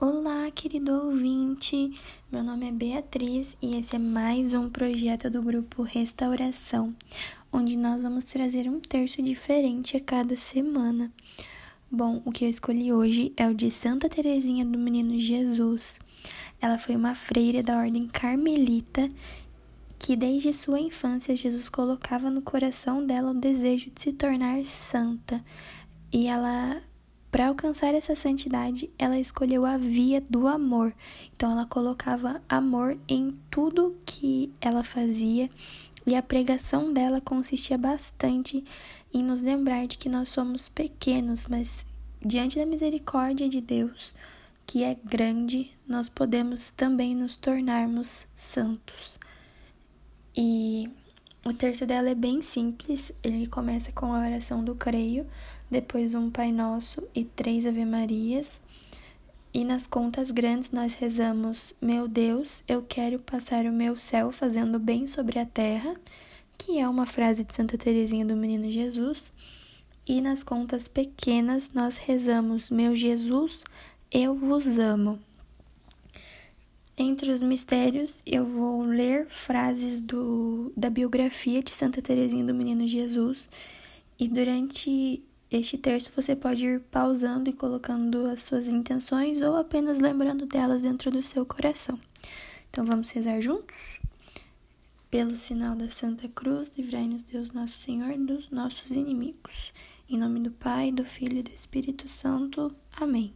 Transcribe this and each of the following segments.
Olá, querido ouvinte! Meu nome é Beatriz e esse é mais um projeto do grupo Restauração, onde nós vamos trazer um terço diferente a cada semana. Bom, o que eu escolhi hoje é o de Santa Teresinha do Menino Jesus. Ela foi uma freira da ordem carmelita que desde sua infância Jesus colocava no coração dela o desejo de se tornar santa. E ela para alcançar essa santidade, ela escolheu a via do amor. Então, ela colocava amor em tudo que ela fazia, e a pregação dela consistia bastante em nos lembrar de que nós somos pequenos, mas diante da misericórdia de Deus, que é grande, nós podemos também nos tornarmos santos. E o terço dela é bem simples, ele começa com a oração do creio, depois um Pai Nosso e três Ave Marias. E nas contas grandes nós rezamos: Meu Deus, eu quero passar o meu céu fazendo bem sobre a terra, que é uma frase de Santa Teresinha do Menino Jesus. E nas contas pequenas nós rezamos: Meu Jesus, eu vos amo. Entre os mistérios, eu vou ler frases do, da biografia de Santa Teresinha do Menino Jesus. E durante este terço você pode ir pausando e colocando as suas intenções ou apenas lembrando delas dentro do seu coração. Então vamos rezar juntos? Pelo sinal da Santa Cruz, livrai-nos Deus nosso Senhor dos nossos inimigos. Em nome do Pai, do Filho e do Espírito Santo. Amém.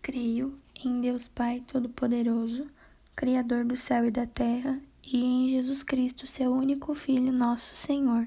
Creio em Deus Pai Todo-Poderoso, Criador do céu e da terra, e em Jesus Cristo, seu único Filho, nosso Senhor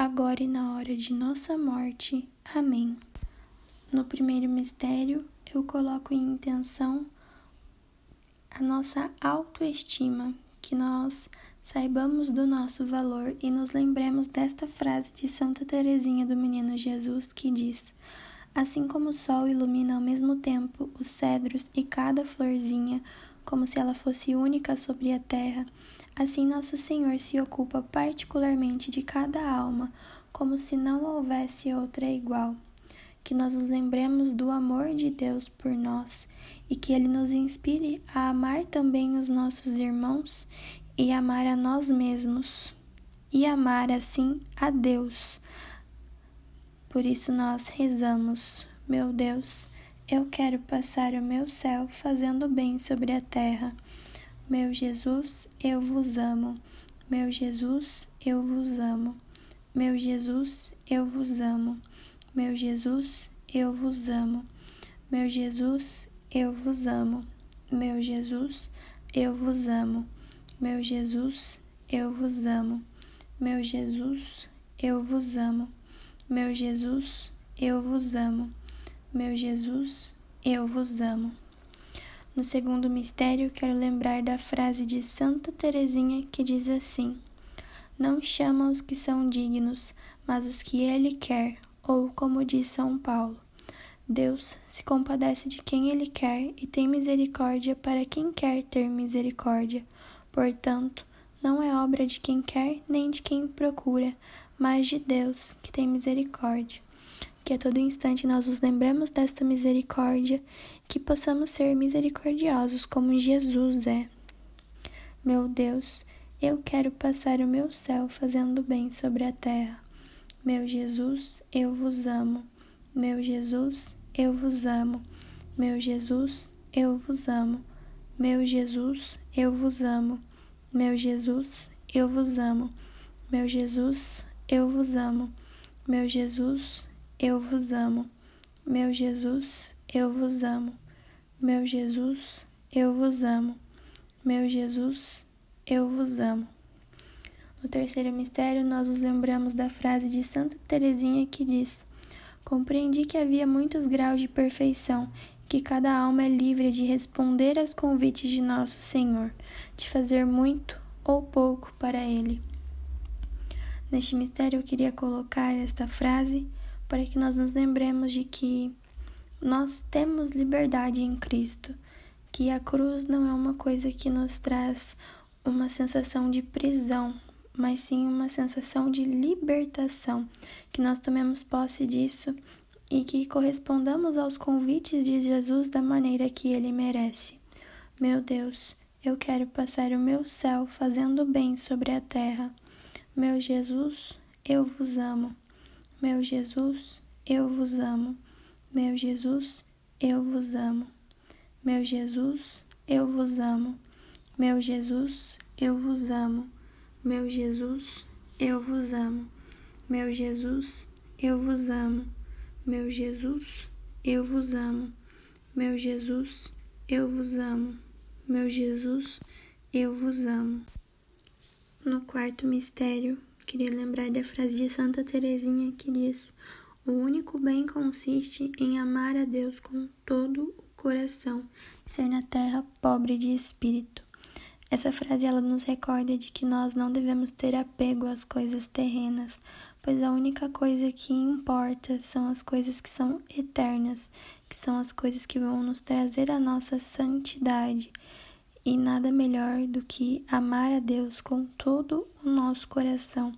agora e na hora de nossa morte. Amém. No primeiro mistério, eu coloco em intenção a nossa autoestima, que nós saibamos do nosso valor e nos lembremos desta frase de Santa Teresinha do Menino Jesus que diz: Assim como o sol ilumina ao mesmo tempo os cedros e cada florzinha, como se ela fosse única sobre a terra, Assim, Nosso Senhor se ocupa particularmente de cada alma, como se não houvesse outra igual. Que nós nos lembremos do amor de Deus por nós e que Ele nos inspire a amar também os nossos irmãos e amar a nós mesmos e amar assim a Deus. Por isso nós rezamos, meu Deus, eu quero passar o meu céu fazendo bem sobre a terra. Meu Jesus, eu vos amo. Meu Jesus, eu vos amo. Meu Jesus, eu vos amo. Meu Jesus, eu vos amo. Meu Jesus, eu vos amo. Meu Jesus, eu vos amo. Meu Jesus, eu vos amo. Meu Jesus, eu vos amo. Meu Jesus, eu vos amo. Meu Jesus, eu vos amo. No segundo mistério, quero lembrar da frase de Santa Teresinha que diz assim: Não chama os que são dignos, mas os que ele quer, ou como diz São Paulo, Deus se compadece de quem ele quer e tem misericórdia para quem quer ter misericórdia. Portanto, não é obra de quem quer nem de quem procura, mas de Deus, que tem misericórdia que a todo instante nós nos lembremos desta misericórdia, que possamos ser misericordiosos como Jesus é. Meu Deus, eu quero passar o meu céu fazendo bem sobre a terra. Meu Jesus, eu vos amo. Meu Jesus, eu vos amo. Meu Jesus, eu vos amo. Meu Jesus, eu vos amo. Meu Jesus, eu vos amo. Meu Jesus, eu vos amo. Meu Jesus, eu vos amo. Meu Jesus, eu vos amo. Meu Jesus, eu vos amo. Meu Jesus, eu vos amo. No terceiro mistério, nós nos lembramos da frase de Santa Teresinha que diz: Compreendi que havia muitos graus de perfeição e que cada alma é livre de responder aos convites de nosso Senhor, de fazer muito ou pouco para Ele. Neste mistério, eu queria colocar esta frase para que nós nos lembremos de que nós temos liberdade em Cristo, que a cruz não é uma coisa que nos traz uma sensação de prisão, mas sim uma sensação de libertação, que nós tomemos posse disso e que correspondamos aos convites de Jesus da maneira que ele merece. Meu Deus, eu quero passar o meu céu fazendo bem sobre a terra. Meu Jesus, eu vos amo. Meu Jesus, eu vos amo. Meu Jesus, eu vos amo. Meu Jesus, eu vos amo. Meu Jesus, eu vos amo. Meu Jesus, eu vos amo. Meu Jesus, eu vos amo. Meu Jesus, eu vos amo. Meu Jesus, eu vos amo. Meu Jesus, eu vos amo. No quarto mistério, queria lembrar da frase de Santa Teresinha que diz: O único bem consiste em amar a Deus com todo o coração, ser na terra pobre de espírito. Essa frase ela nos recorda de que nós não devemos ter apego às coisas terrenas, pois a única coisa que importa são as coisas que são eternas, que são as coisas que vão nos trazer a nossa santidade. E nada melhor do que amar a Deus com todo o nosso coração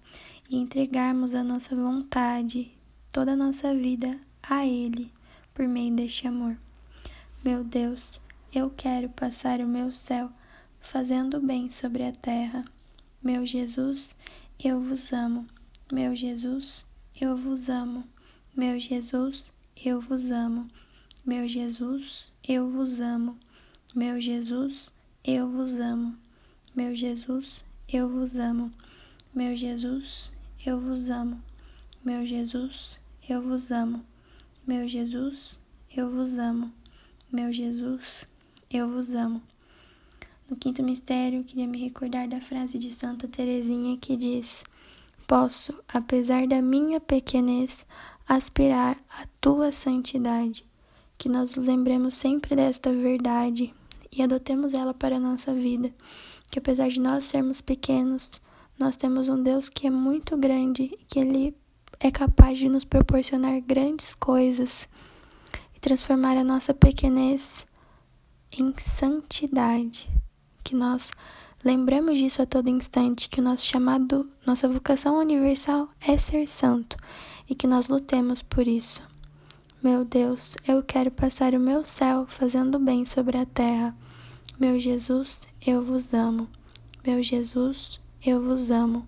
e entregarmos a nossa vontade, toda a nossa vida a Ele por meio deste amor. Meu Deus, eu quero passar o meu céu fazendo bem sobre a terra. Meu Jesus, eu vos amo. Meu Jesus, eu vos amo. Meu Jesus, eu vos amo. Meu Jesus, eu vos amo. Meu Jesus, eu vos amo. Meu Jesus, eu vos amo. Meu Jesus, eu vos amo. Meu Jesus, eu vos amo. Meu Jesus, eu vos amo. Meu Jesus, eu vos amo. No quinto mistério, queria me recordar da frase de Santa Teresinha que diz: Posso, apesar da minha pequenez, aspirar à tua santidade. Que nós lembremos sempre desta verdade e adotemos ela para a nossa vida. Que apesar de nós sermos pequenos, nós temos um Deus que é muito grande que Ele é capaz de nos proporcionar grandes coisas e transformar a nossa pequenez em santidade. Que nós lembremos disso a todo instante, que o nosso chamado, nossa vocação universal é ser santo e que nós lutemos por isso. Meu Deus, eu quero passar o meu céu fazendo bem sobre a terra. Meu Jesus, eu vos amo. Meu Jesus, eu vos amo.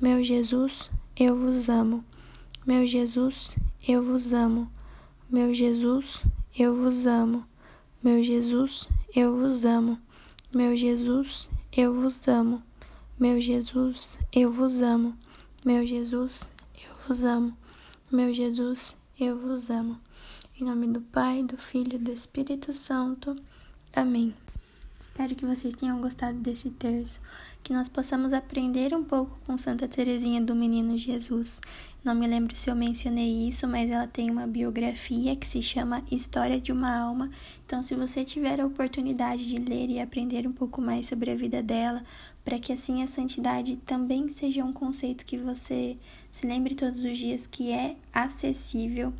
Meu Jesus, eu vos amo. Meu Jesus, eu vos amo. Meu Jesus, eu vos amo. Meu Jesus, eu vos amo. Meu Jesus, eu vos amo. Meu Jesus, eu vos amo. Meu Jesus, eu vos amo. Meu Jesus, eu vos amo. Em nome do Pai, do Filho e do Espírito Santo. Amém. Espero que vocês tenham gostado desse terço, que nós possamos aprender um pouco com Santa Teresinha do Menino Jesus. Não me lembro se eu mencionei isso, mas ela tem uma biografia que se chama História de uma Alma. Então, se você tiver a oportunidade de ler e aprender um pouco mais sobre a vida dela, para que assim a santidade também seja um conceito que você se lembre todos os dias que é acessível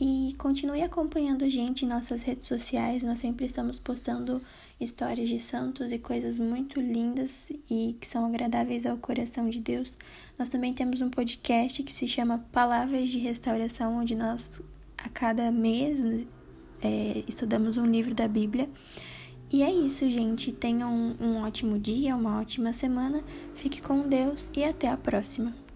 e continue acompanhando a gente em nossas redes sociais. Nós sempre estamos postando histórias de santos e coisas muito lindas e que são agradáveis ao coração de Deus. Nós também temos um podcast que se chama Palavras de Restauração, onde nós a cada mês é, estudamos um livro da Bíblia. E é isso, gente. Tenham um, um ótimo dia, uma ótima semana. Fique com Deus e até a próxima.